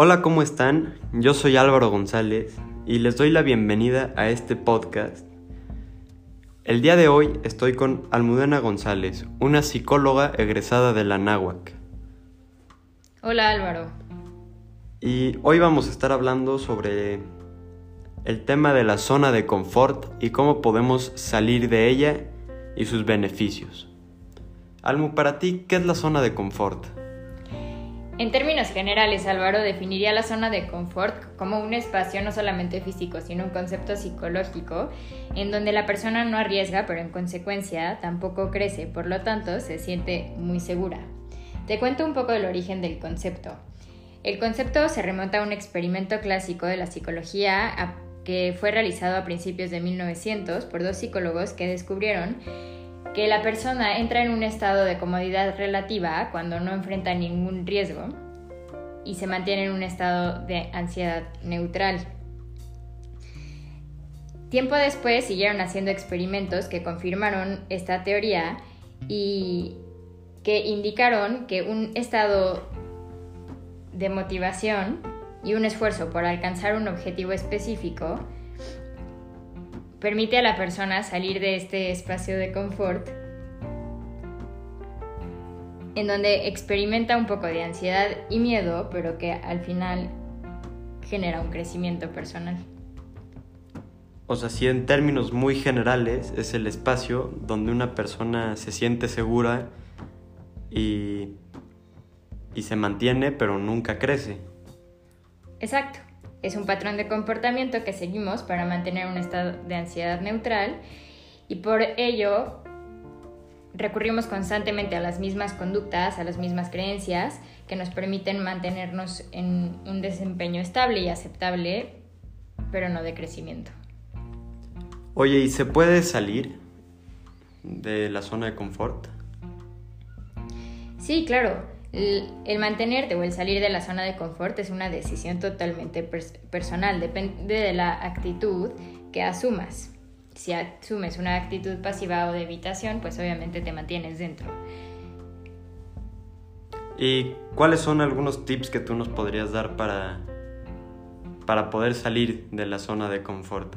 Hola, ¿cómo están? Yo soy Álvaro González y les doy la bienvenida a este podcast. El día de hoy estoy con Almudena González, una psicóloga egresada de la NAWAC. Hola Álvaro. Y hoy vamos a estar hablando sobre el tema de la zona de confort y cómo podemos salir de ella y sus beneficios. Almu, para ti, ¿qué es la zona de confort? En términos generales, Álvaro definiría la zona de confort como un espacio no solamente físico, sino un concepto psicológico en donde la persona no arriesga, pero en consecuencia tampoco crece, por lo tanto se siente muy segura. Te cuento un poco del origen del concepto. El concepto se remonta a un experimento clásico de la psicología que fue realizado a principios de 1900 por dos psicólogos que descubrieron que la persona entra en un estado de comodidad relativa cuando no enfrenta ningún riesgo y se mantiene en un estado de ansiedad neutral. Tiempo después siguieron haciendo experimentos que confirmaron esta teoría y que indicaron que un estado de motivación y un esfuerzo por alcanzar un objetivo específico permite a la persona salir de este espacio de confort en donde experimenta un poco de ansiedad y miedo, pero que al final genera un crecimiento personal. O sea, si en términos muy generales es el espacio donde una persona se siente segura y, y se mantiene, pero nunca crece. Exacto. Es un patrón de comportamiento que seguimos para mantener un estado de ansiedad neutral y por ello recurrimos constantemente a las mismas conductas, a las mismas creencias que nos permiten mantenernos en un desempeño estable y aceptable, pero no de crecimiento. Oye, ¿y se puede salir de la zona de confort? Sí, claro. El, mantenerte o el salir de la zona de confort es una decisión totalmente personal, depende de la actitud que asumas. Si asumes una actitud pasiva o de evitación, pues obviamente te mantienes dentro. ¿Y cuáles son algunos tips que tú nos podrías dar para, para poder salir de la zona de confort?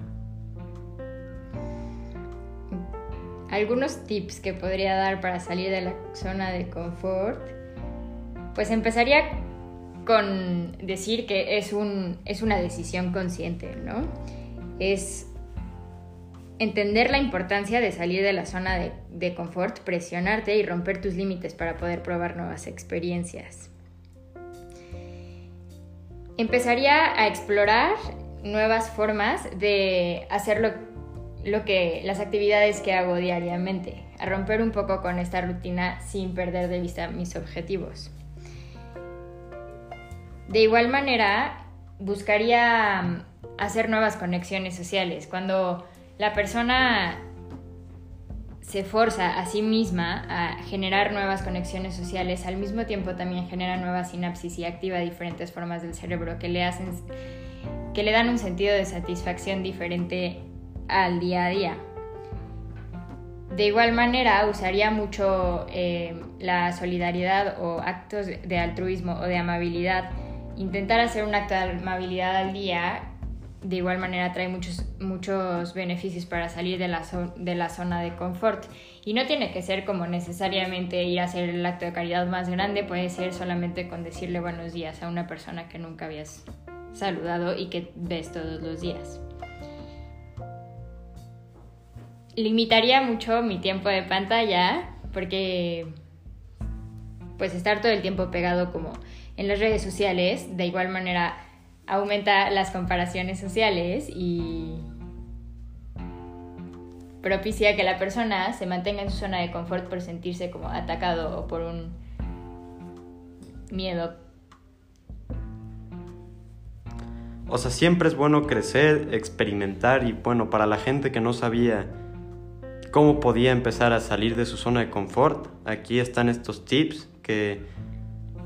Algunos tips que podría dar para salir de la zona de confort pues empezaría con decir que es, un, es una decisión consciente, ¿no? Es entender la importancia de salir de la zona de, de, confort, presionarte y romper tus límites para poder probar nuevas experiencias. Empezaría a explorar nuevas formas de hacer lo, lo que, las actividades que hago diariamente, a romper un poco con esta rutina sin perder de vista mis objetivos. De igual manera, buscaría mm, hacer nuevas conexiones sociales. Cuando la persona se forza a sí misma a generar nuevas conexiones sociales, al mismo tiempo también genera nuevas sinapsis y activa diferentes formas del cerebro que le hacen que le dan un sentido de satisfacción diferente al día a día. De igual manera, usaría mucho eh, la solidaridad o actos de altruismo o de amabilidad intentar hacer un acto de amabilidad al día de igual manera trae muchos, muchos beneficios para salir de la, de la zona de confort. Y no tiene que ser como necesariamente ir a hacer el acto de caridad más grande, puede ser solamente con decirle buenos días a una persona que nunca habías saludado y que ves todos los días. Limitaría mucho mi tiempo de pantalla porque pues estar todo el tiempo pegado como en las redes sociales, de igual manera aumenta las comparaciones sociales y propicia que la persona se mantenga en su zona de confort por sentirse como atacado o por un miedo. O sea, siempre es bueno crecer, experimentar y bueno, para la gente que no sabía cómo podía empezar a salir de su zona de confort, aquí están estos tips que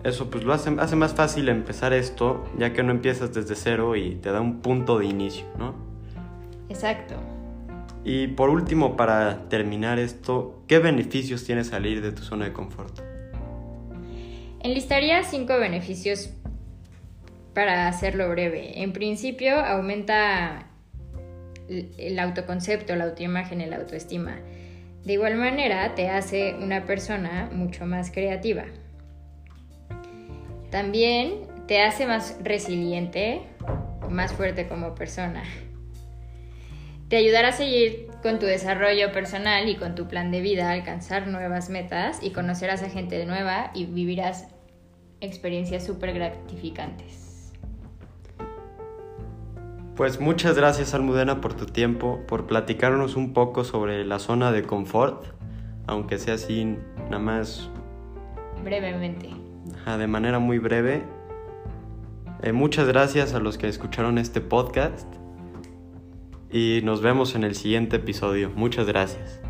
eso pues lo hace, hace más fácil empezar esto, ya que no empiezas desde cero y te da un punto de inicio, ¿no? Exacto. Y por último, para terminar esto, ¿qué beneficios tiene salir de tu zona de confort? Enlistaría cinco beneficios para hacerlo breve. En principio aumenta el autoconcepto, la autoimagen, la autoestima. De igual manera te hace una persona mucho más creativa. También te hace más resiliente, más fuerte como persona. Te ayudará a seguir con tu desarrollo personal y con tu plan de vida, alcanzar nuevas metas y conocerás a gente nueva y vivirás experiencias súper gratificantes. Pues muchas gracias Almudena por tu tiempo, por platicarnos un poco sobre la zona de confort, aunque sea así nada más... Brevemente. De manera muy breve. Eh, muchas gracias a los que escucharon este podcast y nos vemos en el siguiente episodio. Muchas gracias.